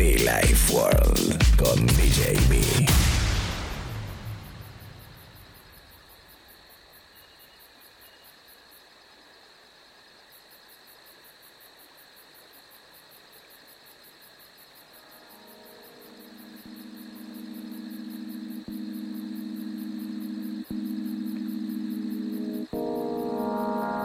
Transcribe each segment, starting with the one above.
Be Life World con DJ B.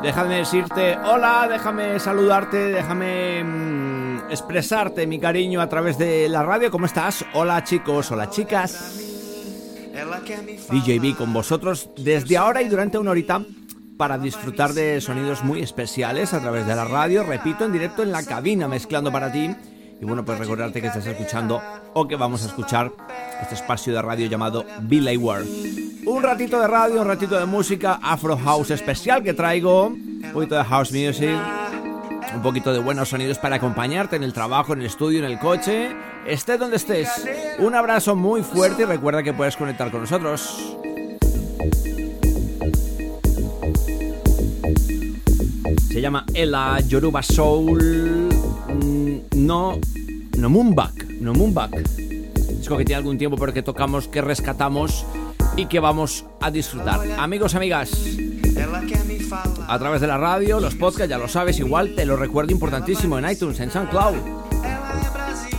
Déjame decirte hola, déjame saludarte, déjame mm, expresarte mi cariño a través de la radio. ¿Cómo estás? Hola chicos, hola chicas. DJB con vosotros desde ahora y durante una horita para disfrutar de sonidos muy especiales a través de la radio, repito, en directo en la cabina mezclando para ti. Y bueno, pues recordarte que estás escuchando o que vamos a escuchar este espacio de radio llamado Billy World. Un ratito de radio, un ratito de música Afro House especial que traigo. Un poquito de house music. Un poquito de buenos sonidos para acompañarte en el trabajo, en el estudio, en el coche. Estés donde estés. Un abrazo muy fuerte y recuerda que puedes conectar con nosotros. Se llama Ella Yoruba Soul. Mm, no. No Moonback. No Moonback. Disco que tiene algún tiempo pero que tocamos, que rescatamos y que vamos a disfrutar. Amigos, amigas, a través de la radio, los podcasts, ya lo sabes, igual te lo recuerdo importantísimo en iTunes, en SoundCloud.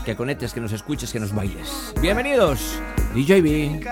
Que conectes, que nos escuches, que nos bailes. Bienvenidos, DJB.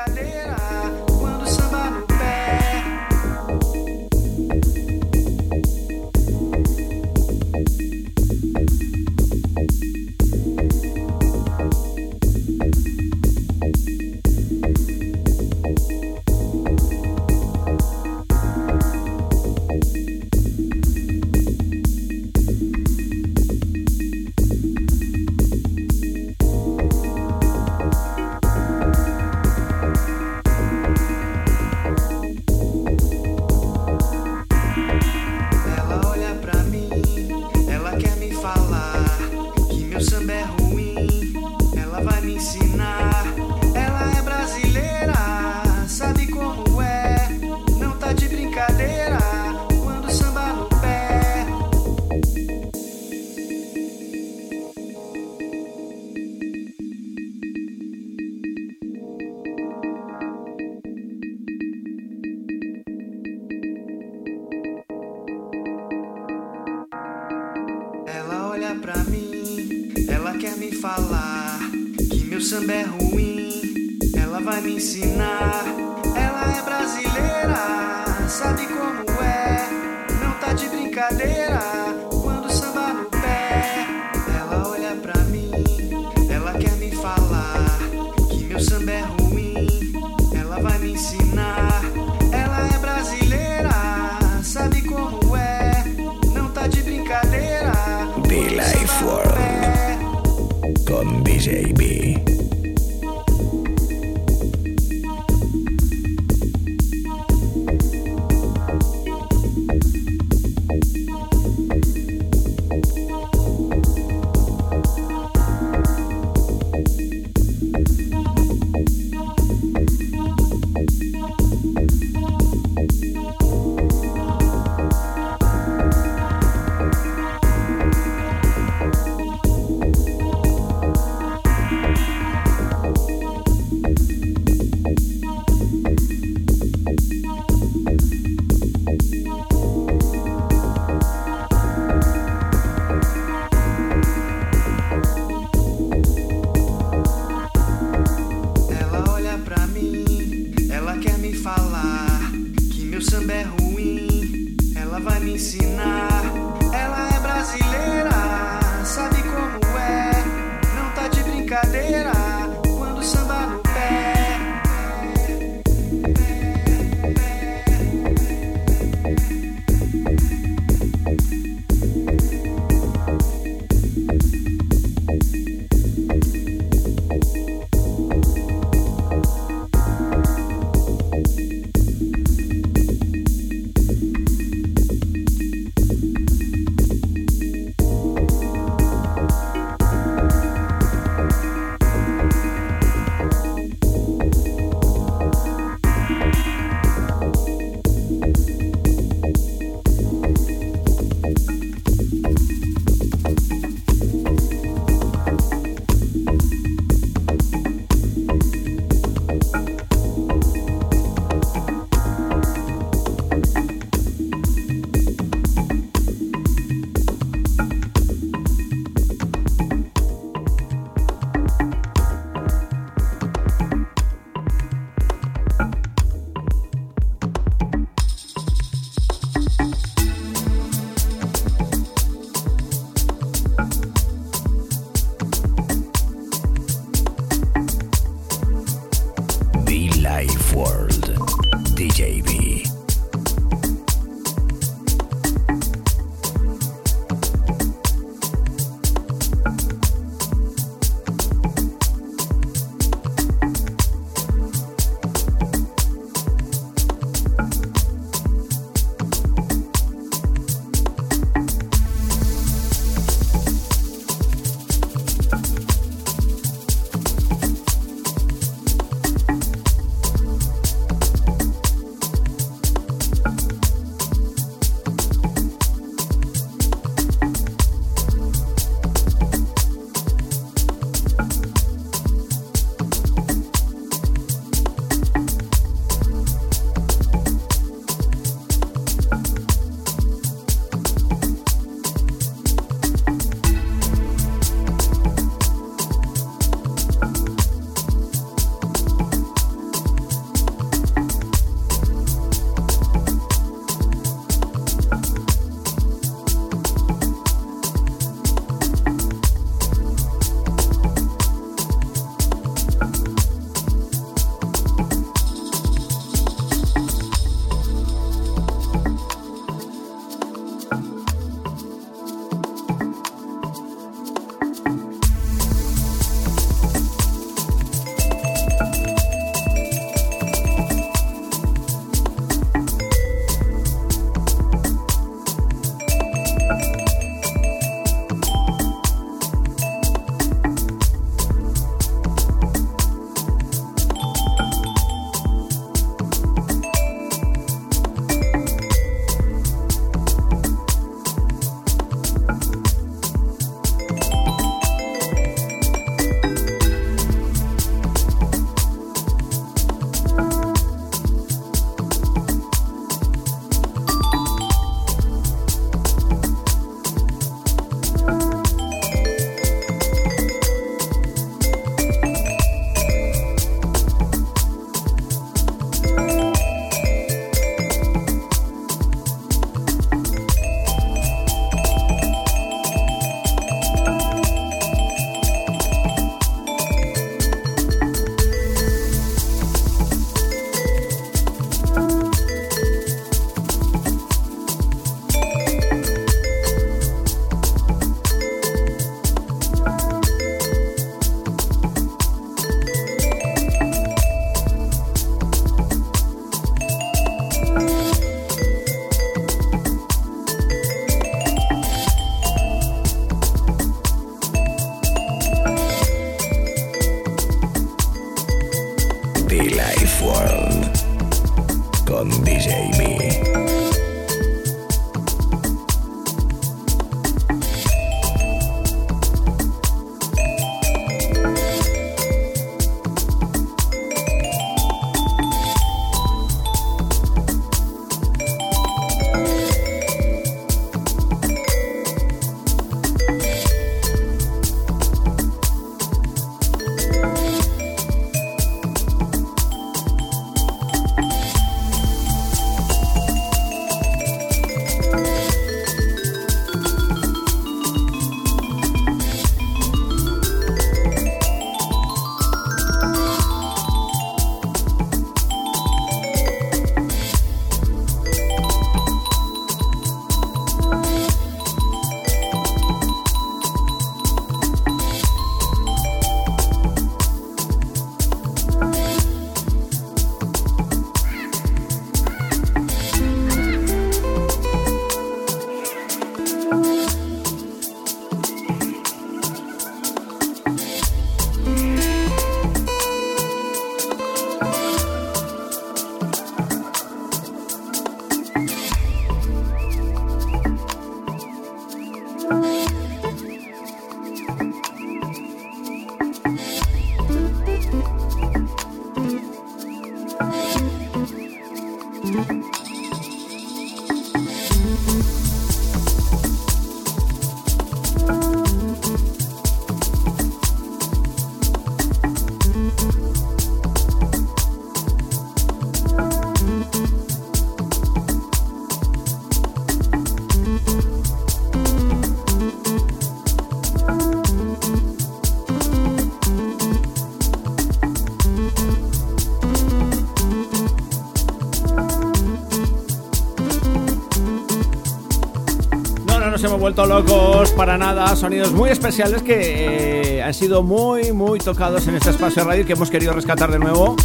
Vuelto locos para nada, sonidos muy especiales que eh, han sido muy, muy tocados en este espacio de radio que hemos querido rescatar de nuevo.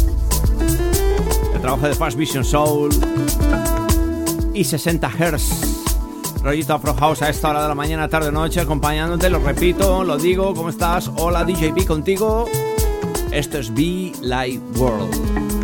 El trabajo de Fast Vision Soul y 60 Hz. Rollito Afro House a esta hora de la mañana, tarde, noche, acompañándote, lo repito, lo digo, ¿cómo estás? Hola DJP contigo. Esto es Be Light World.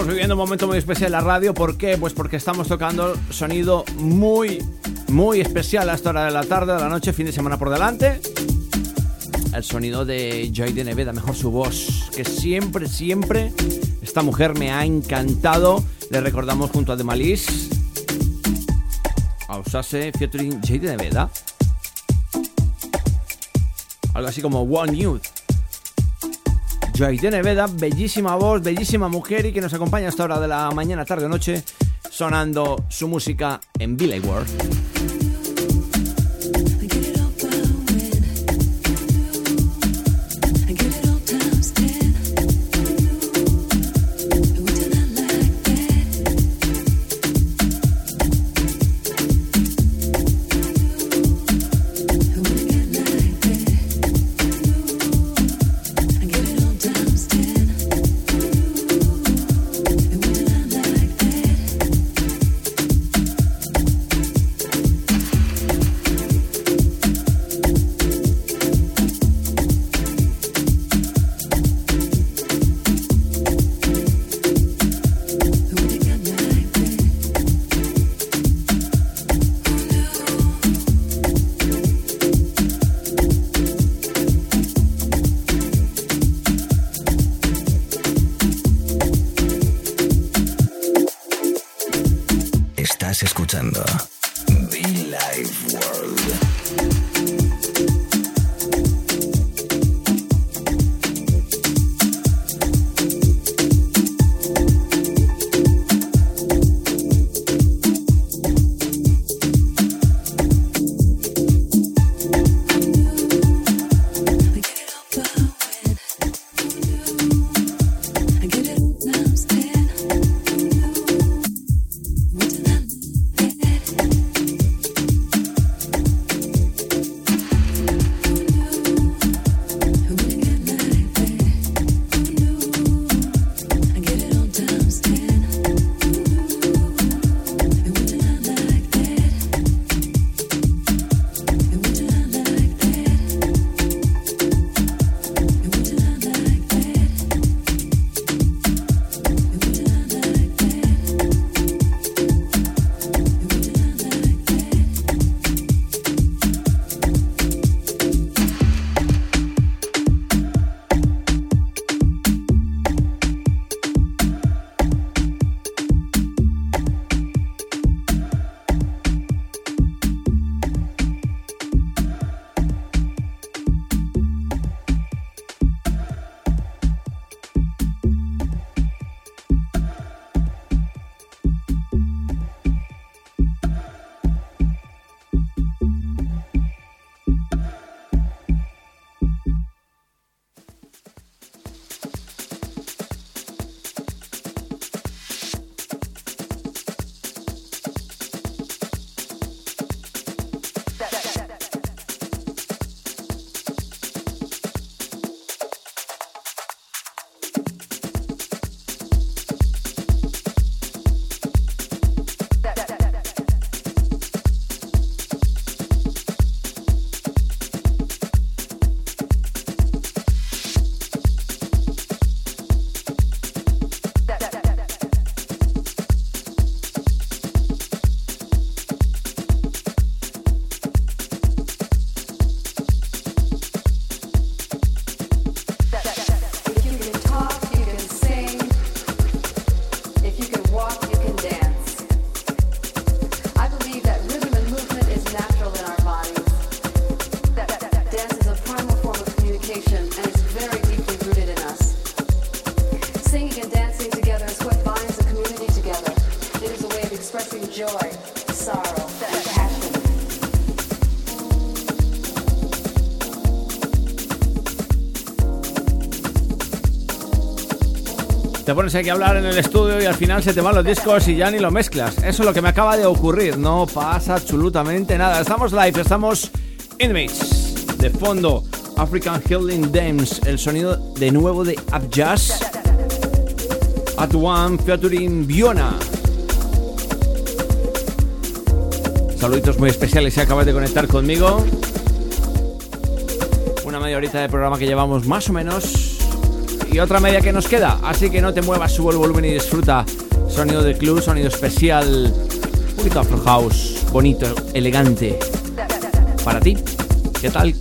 Estamos viviendo un momento muy especial en la radio. ¿Por qué? Pues porque estamos tocando sonido muy, muy especial a esta hora de la tarde, de la noche, fin de semana por delante. El sonido de Joy de Neveda, mejor su voz, que siempre, siempre esta mujer me ha encantado. Le recordamos junto a The Malice, a Usase featuring Joy de Neveda. Algo así como One Youth. De Neveda, bellísima voz, bellísima mujer y que nos acompaña a esta hora de la mañana, tarde o noche, sonando su música en Billy World. Te pones aquí a hablar en el estudio y al final se te van los discos y ya ni lo mezclas. Eso es lo que me acaba de ocurrir. No pasa absolutamente nada. Estamos live, estamos in mix. De fondo, African Healing Dance, el sonido de nuevo de Abjazz. At One featuring Biona. Saluditos muy especiales si acabas de conectar conmigo. Una media horita de programa que llevamos más o menos. Y otra media que nos queda. Así que no te muevas, sube el volumen y disfruta. Sonido de club, sonido especial. Un poquito Afro House. Bonito, elegante. Para ti. ¿Qué tal?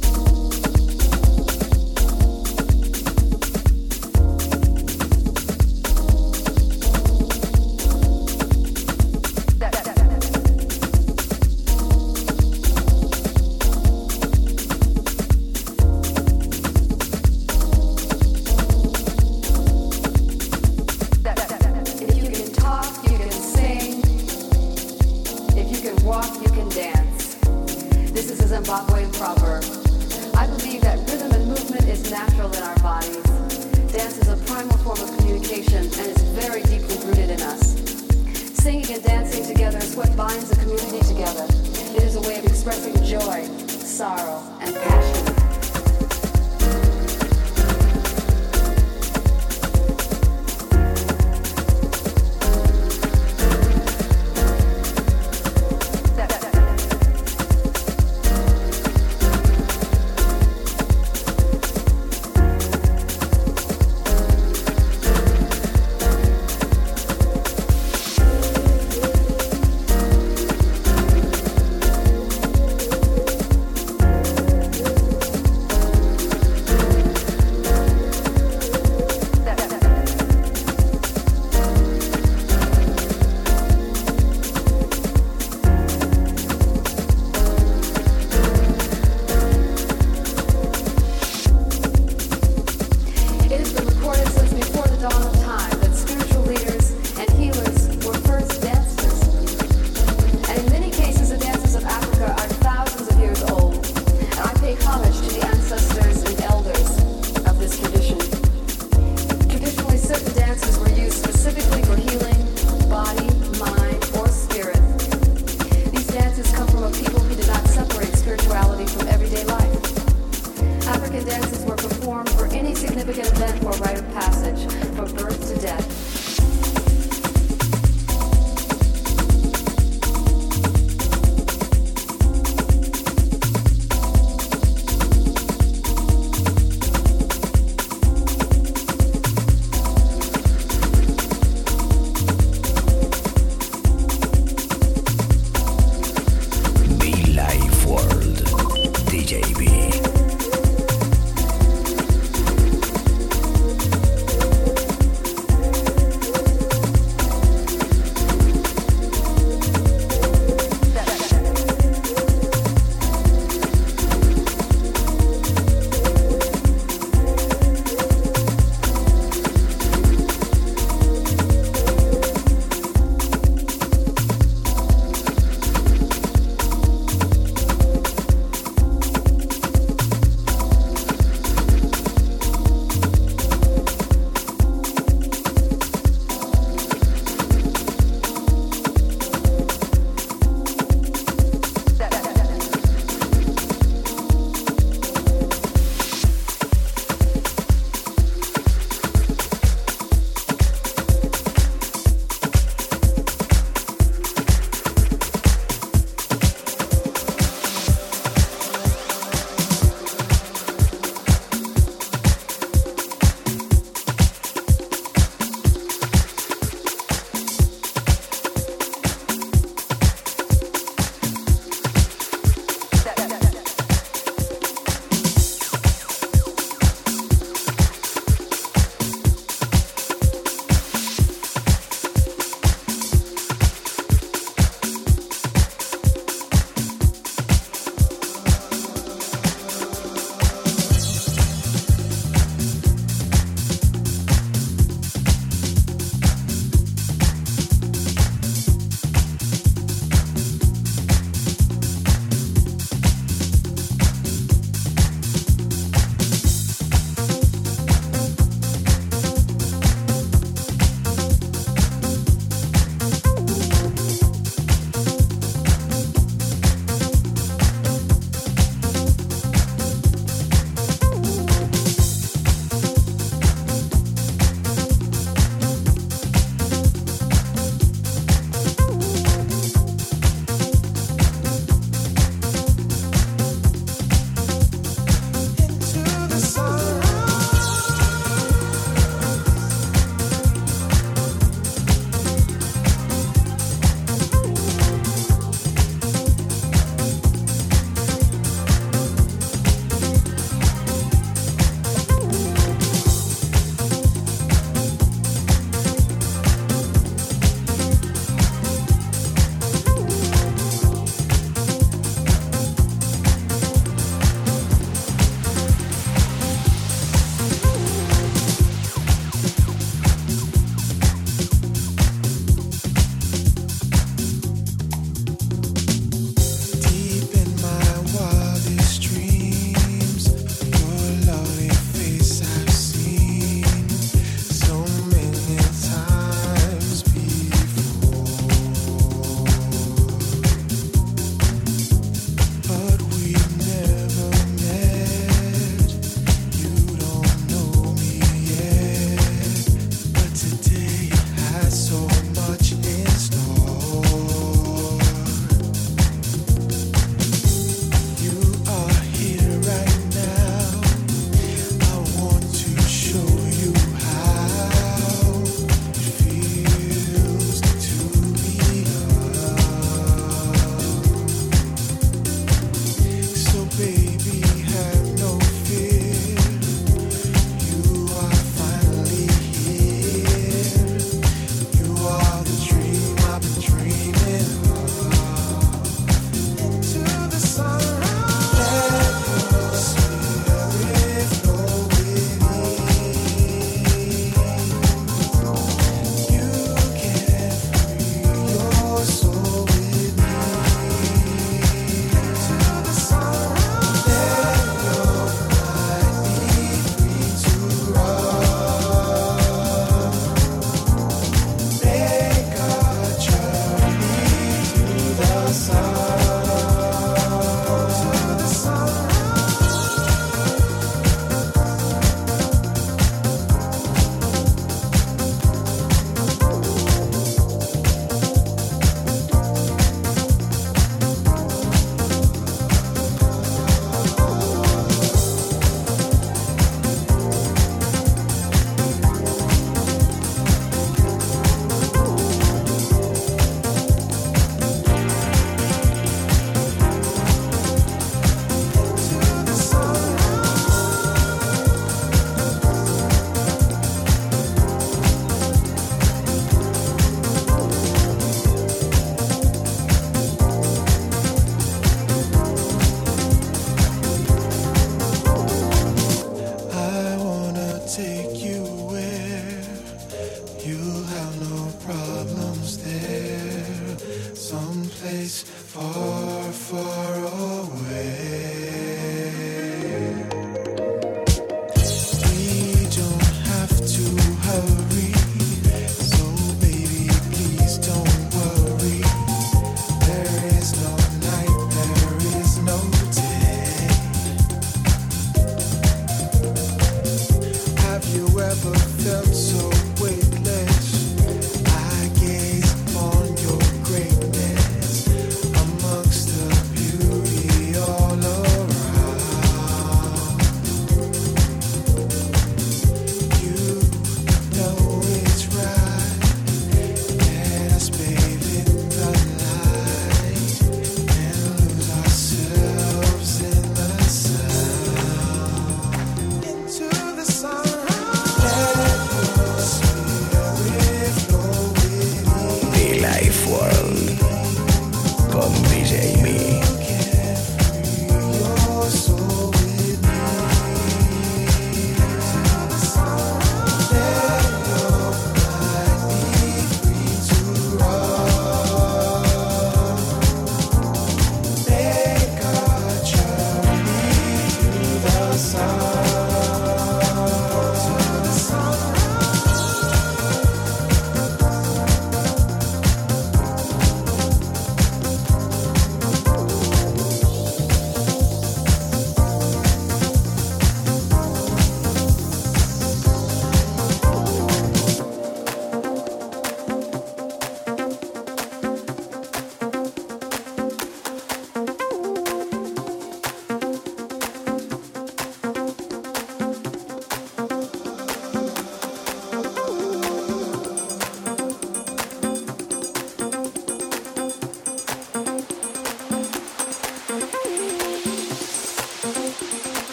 Oh.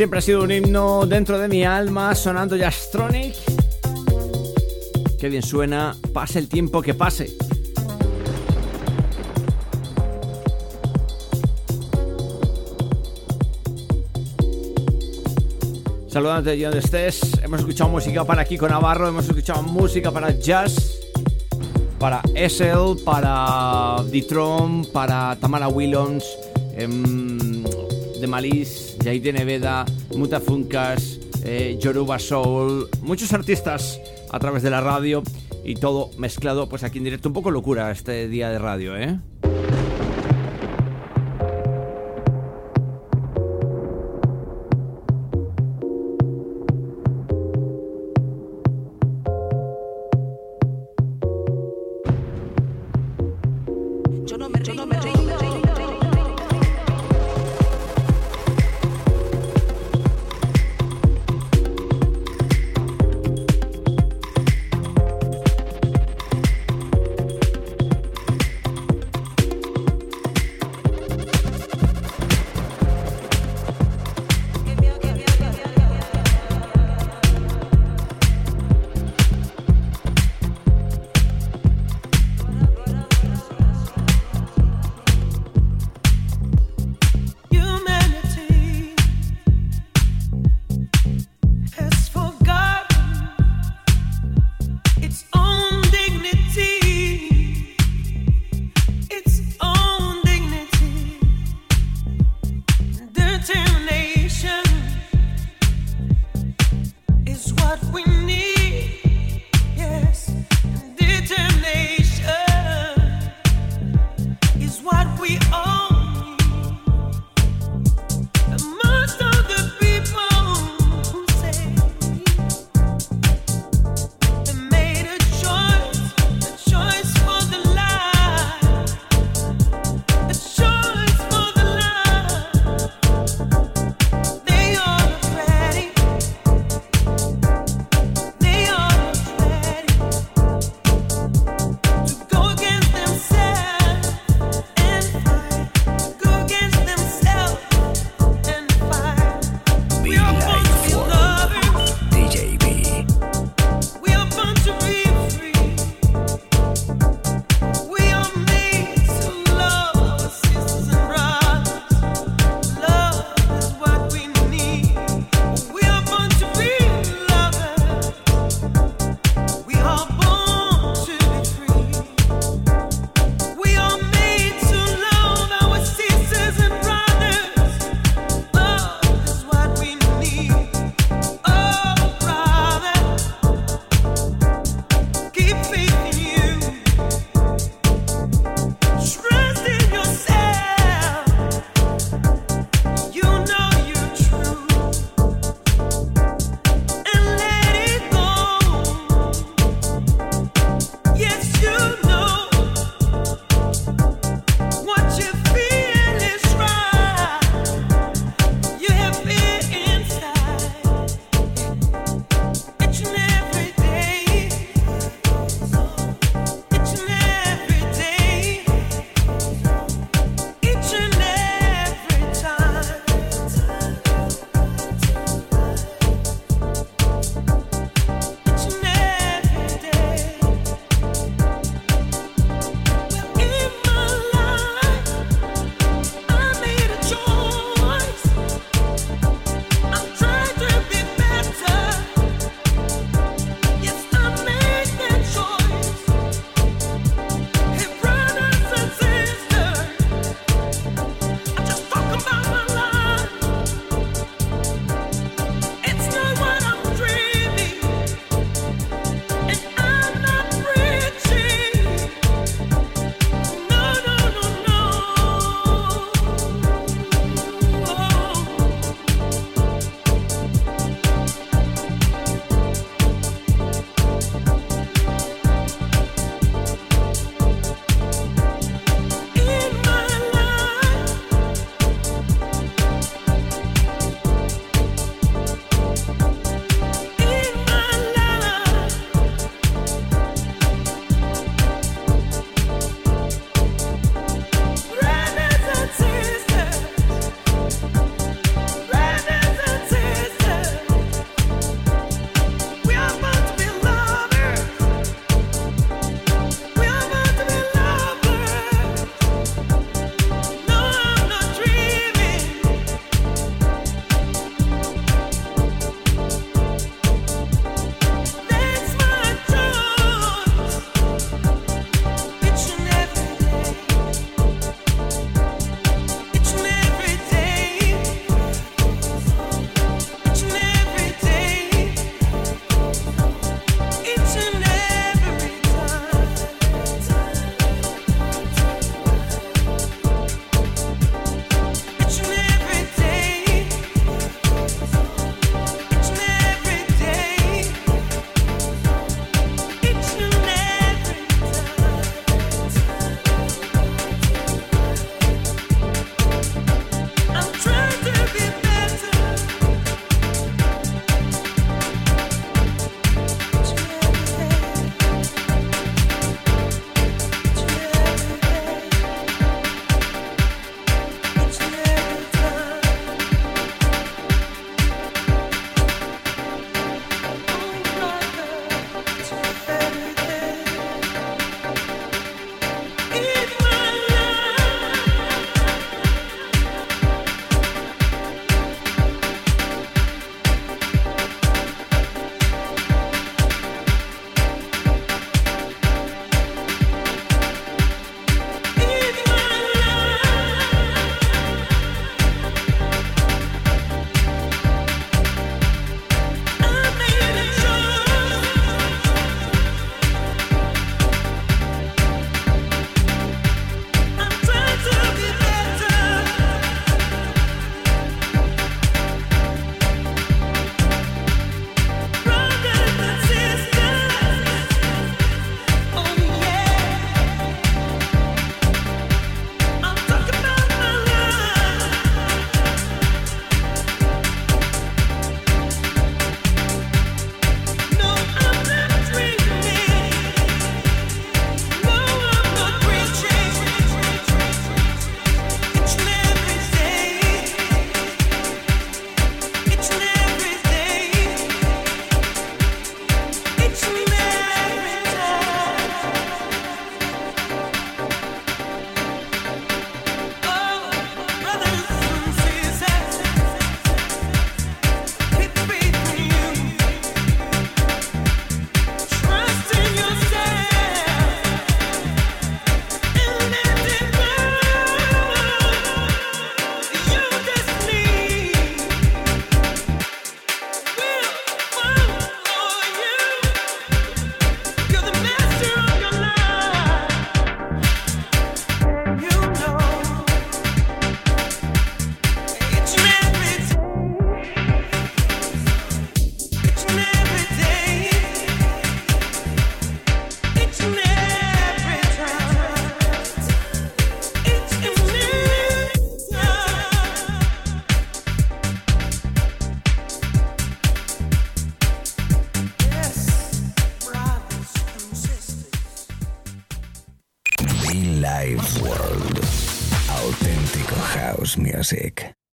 Siempre ha sido un himno dentro de mi alma, sonando Jastronic. Qué bien suena, pase el tiempo que pase. Saludándote de donde estés. Hemos escuchado música para Kiko Navarro, hemos escuchado música para Jazz, para Essel, para Ditron, para Tamara Willons, em, de Jaide Neveda, Mutafunkas, eh, Yoruba Soul, muchos artistas a través de la radio y todo mezclado pues aquí en directo. Un poco locura este día de radio, ¿eh?